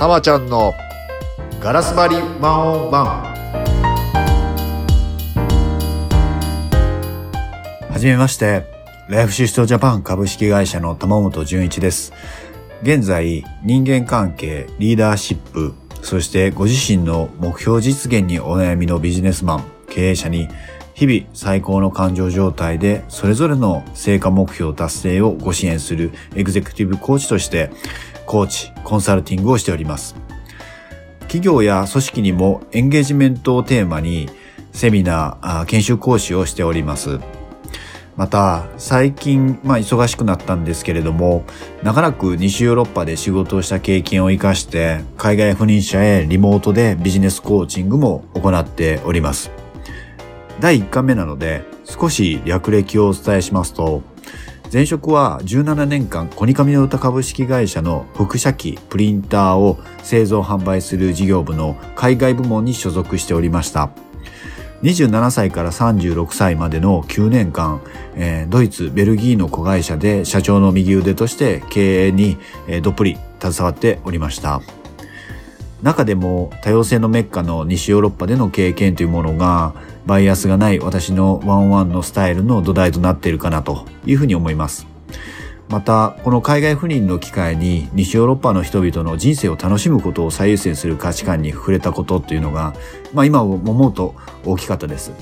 たまちゃんのガラス張りワンオンワンはじめまして、ライフシストジャパン株式会社の玉本純一です。現在、人間関係、リーダーシップ、そしてご自身の目標実現にお悩みのビジネスマン、経営者に、日々最高の感情状態でそれぞれの成果目標達成をご支援するエグゼクティブコーチとして、コーチ、コンサルティングをしております。企業や組織にもエンゲージメントをテーマにセミナー、研修講師をしております。また、最近、まあ忙しくなったんですけれども、長らく西ヨーロッパで仕事をした経験を活かして、海外赴任者へリモートでビジネスコーチングも行っております。第1回目なので、少し略歴をお伝えしますと、前職は17年間コニカミノルタ株式会社の複写機、プリンターを製造販売する事業部の海外部門に所属しておりました。27歳から36歳までの9年間、えードイツ、ベルギーの子会社で社長の右腕として経営に、えーどっぷり携わっておりました。中でも多様性のメッカの西ヨーロッパでの経験というものがバイアスがない私のワンワンのスタイルの土台となっているかなというふうに思います。また、この海外赴任の機会に西ヨーロッパの人々の人生を楽しむことを最優先する価値観に触れたことっていうのが、まあ今思うと大きかったです。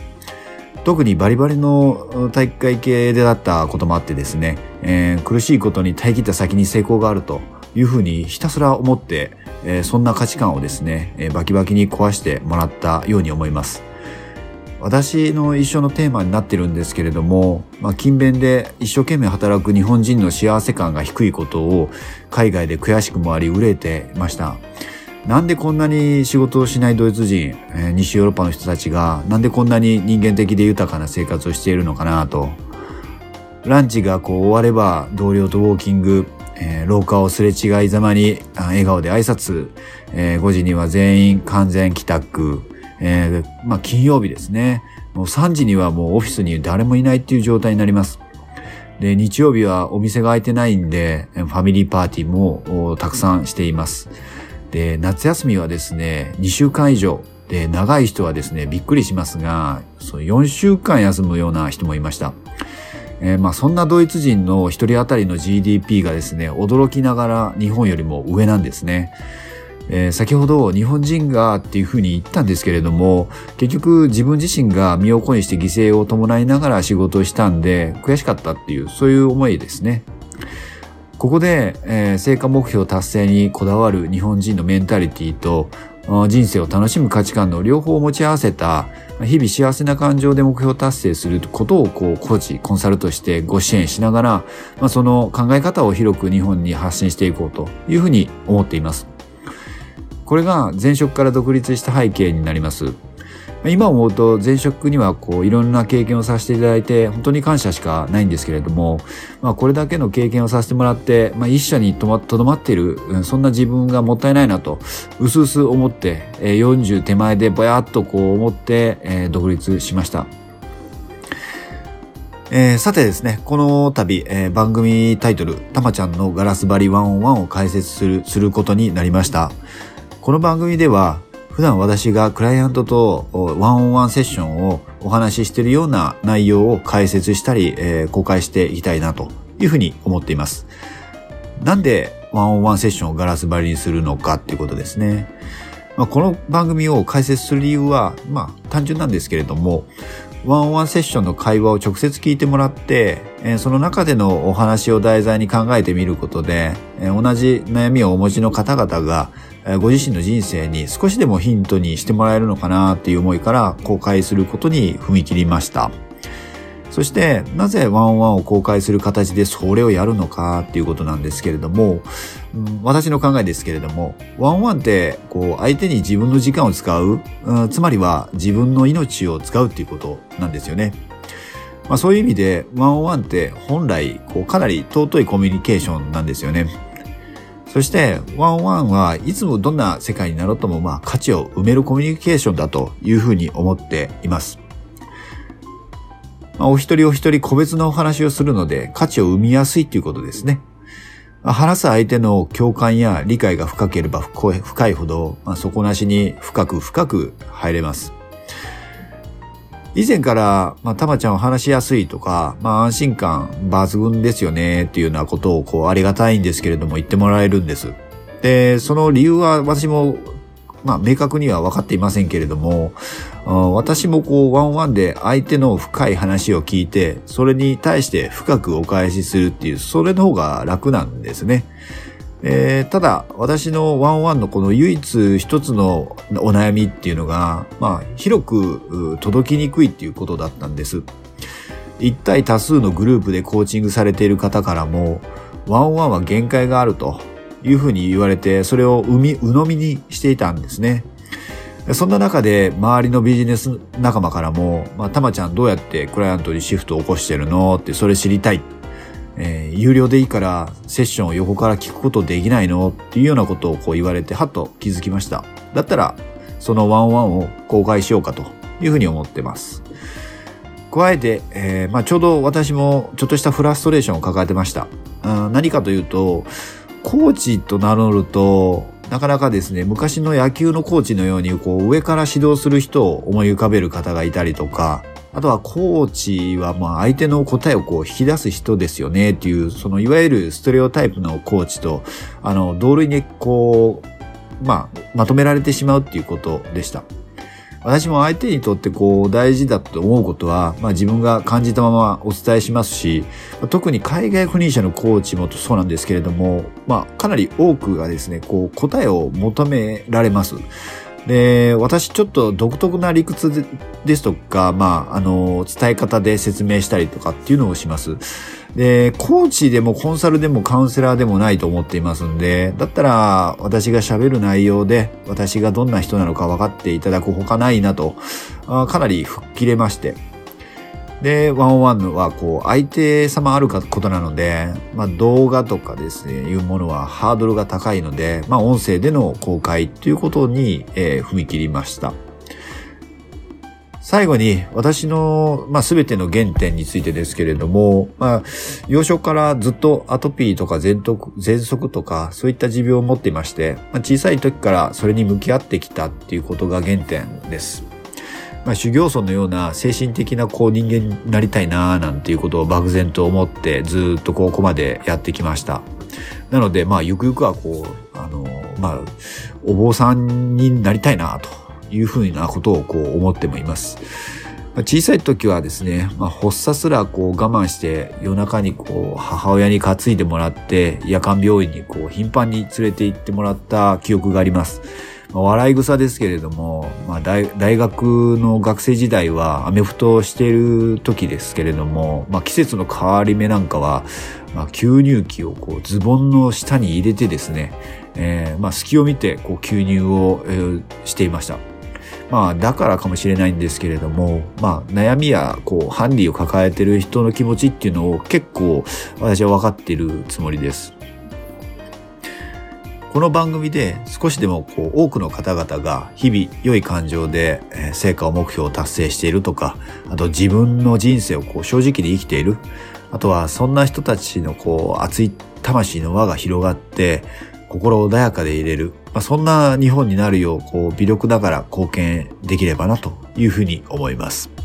特にバリバリの体育会系でだったこともあってですね、えー苦しいことに耐え切った先に成功があるというふうにひたすら思って、えーそんな価値観をですね、えーバキバキに壊してもらったように思います。私の一生のテーマになってるんですけれども、まあ、勤勉で一生懸命働く日本人の幸せ感が低いことを海外で悔しくもあり憂えてました。なんでこんなに仕事をしないドイツ人、えー西ヨーロッパの人たちが、なんでこんなに人間的で豊かな生活をしているのかなと。ランチがこう終われば同僚とウォーキング、えー廊下をすれ違いざまに笑顔で挨拶、えー5時には全員完全帰宅、えーまあ金曜日ですね。もう3時にはもうオフィスに誰もいないっていう状態になります。で、日曜日はお店が開いてないんで、ファミリーパーティーもたくさんしています。で、夏休みはですね、2週間以上。で、長い人はですね、びっくりしますが、そう4週間休むような人もいました。えーまあそんなドイツ人の一人当たりの GDP がですね、驚きながら日本よりも上なんですね。えー先ほど日本人がっていうふうに言ったんですけれども、結局自分自身が身を粉にして犠牲を伴いながら仕事をしたんで、悔しかったっていう、そういう思いですね。ここで、えー成果目標達成にこだわる日本人のメンタリティと、人生を楽しむ価値観の両方を持ち合わせた、日々幸せな感情で目標達成することを、こう、コーチ、コンサルとしてご支援しながら、まあ、その考え方を広く日本に発信していこうというふうに思っています。これが前職から独立した背景になります。今思うと前職にはこういろんな経験をさせていただいて本当に感謝しかないんですけれども、まあこれだけの経験をさせてもらって、まあ一社にとどまっている、そんな自分がもったいないなと、うすうす思って、40手前でぼやっとこう思って、独立しました。えーさてですね、この度、えー番組タイトル、たまちゃんのガラス張りワンオンワンを解説する、することになりました。この番組では、普段私がクライアントとワンオンワンセッションをお話ししているような内容を解説したり、えー公開していきたいなというふうに思っています。なんでワンオンワンセッションをガラス張りにするのかっていうことですね。まあ、この番組を解説する理由は、まあ単純なんですけれども、ワンオンワンセッションの会話を直接聞いてもらって、えーその中でのお話を題材に考えてみることで、えー同じ悩みをお持ちの方々が、ご自身の人生に少しでもヒントにしてもらえるのかなっていう思いから公開することに踏み切りました。そして、なぜワンワンを公開する形でそれをやるのかっていうことなんですけれども、うん私の考えですけれども、ワンワンって、こう、相手に自分の時間を使う、うんつまりは自分の命を使うっていうことなんですよね。まあそういう意味で、ワンオンワンって本来、こう、かなり尊いコミュニケーションなんですよね。そして、ワンワンはいつもどんな世界になろうとも、まあ価値を埋めるコミュニケーションだというふうに思っています。まあ、お一人お一人個別のお話をするので価値を生みやすいということですね。話す相手の共感や理解が深ければ深いほど、まあ、底なしに深く深く入れます。以前から、まあ、たまちゃんは話しやすいとか、まあ、安心感抜群ですよね、っていうようなことを、こう、ありがたいんですけれども、言ってもらえるんです。で、その理由は私もまあ、明確には分かっていませんけれども、私もこう、ワンワンで相手の深い話を聞いて、それに対して深くお返しするっていう、それの方が楽なんですね。えー、ただ、私のワンワンのこの唯一一つのお悩みっていうのが、まあ、広く届きにくいっていうことだったんです。一体多数のグループでコーチングされている方からも、ワンワンは限界があると。いうふうに言われて、それを生み、鵜呑みにしていたんですね。そんな中で、周りのビジネス仲間からも、まあ、たまちゃんどうやってクライアントにシフトを起こしてるのって、それ知りたい。えー、有料でいいからセッションを横から聞くことできないの？っていうようなことをこう言われて、はっと気づきました。だったら、そのワンワンを公開しようかというふうに思ってます。加えて、えーまあ、ちょうど私もちょっとしたフラストレーションを抱えてました。何かというと、コーチと名乗ると、なかなかですね、昔の野球のコーチのように、こう、上から指導する人を思い浮かべる方がいたりとか、あとはコーチはまあ相手の答えをこう引き出す人ですよねっていう、そのいわゆるストレオタイプのコーチと、あの、同類にこう、まあ、まとめられてしまうっていうことでした。私も相手にとってこう大事だと思うことは、まあ自分が感じたままお伝えしますし、特に海外不妊者のコーチもそうなんですけれども、まあかなり多くがですね、こう答えを求められます。で、私ちょっと独特な理屈ですとか、まあ、あの、伝え方で説明したりとかっていうのをします。で、コーチでもコンサルでもカウンセラーでもないと思っていますんで、だったら私が喋る内容で私がどんな人なのか分かっていただくほかないなと、あかなり吹っ切れまして。で、ワンワンはこう相手様あることなので、まあ動画とかですね、いうものはハードルが高いので、まあ音声での公開ということに、えー、踏み切りました。最後に私の、まあ、全ての原点についてですけれども、まあ、幼少からずっとアトピーとか喘息とかそういった持病を持っていまして、まあ、小さい時からそれに向き合ってきたっていうことが原点です。まあ、修行僧のような精神的なこう人間になりたいなーなんていうことを漠然と思ってずっとここまでやってきました。なので、まあ、ゆくゆくはこう、あの、まあ、お坊さんになりたいなというふうなことをこう思ってもいます。小さい時はですね、まあ、発作すらこう我慢して夜中にこう母親に担いでもらって夜間病院にこう頻繁に連れて行ってもらった記憶があります。まあ、笑い草ですけれども、まあ大、大学の学生時代はアメフトをしている時ですけれども、まあ、季節の変わり目なんかは、まあ、吸入器をこうズボンの下に入れてですね、えー、まあ、隙を見てこう吸入を、えー、していました。まあ、だからかもしれないんですけれども、まあ、悩みや、こう、ハンディを抱えている人の気持ちっていうのを結構、私は分かっているつもりです。この番組で少しでもこう多くの方々が日々良い感情で成果を目標を達成しているとか、あと自分の人生をこう正直に生きている。あとはそんな人たちのこう熱い魂の輪が広がって、心穏やかでいれる、まあ、そんな日本になるよう、こう、微力ながら貢献できればなというふうに思います。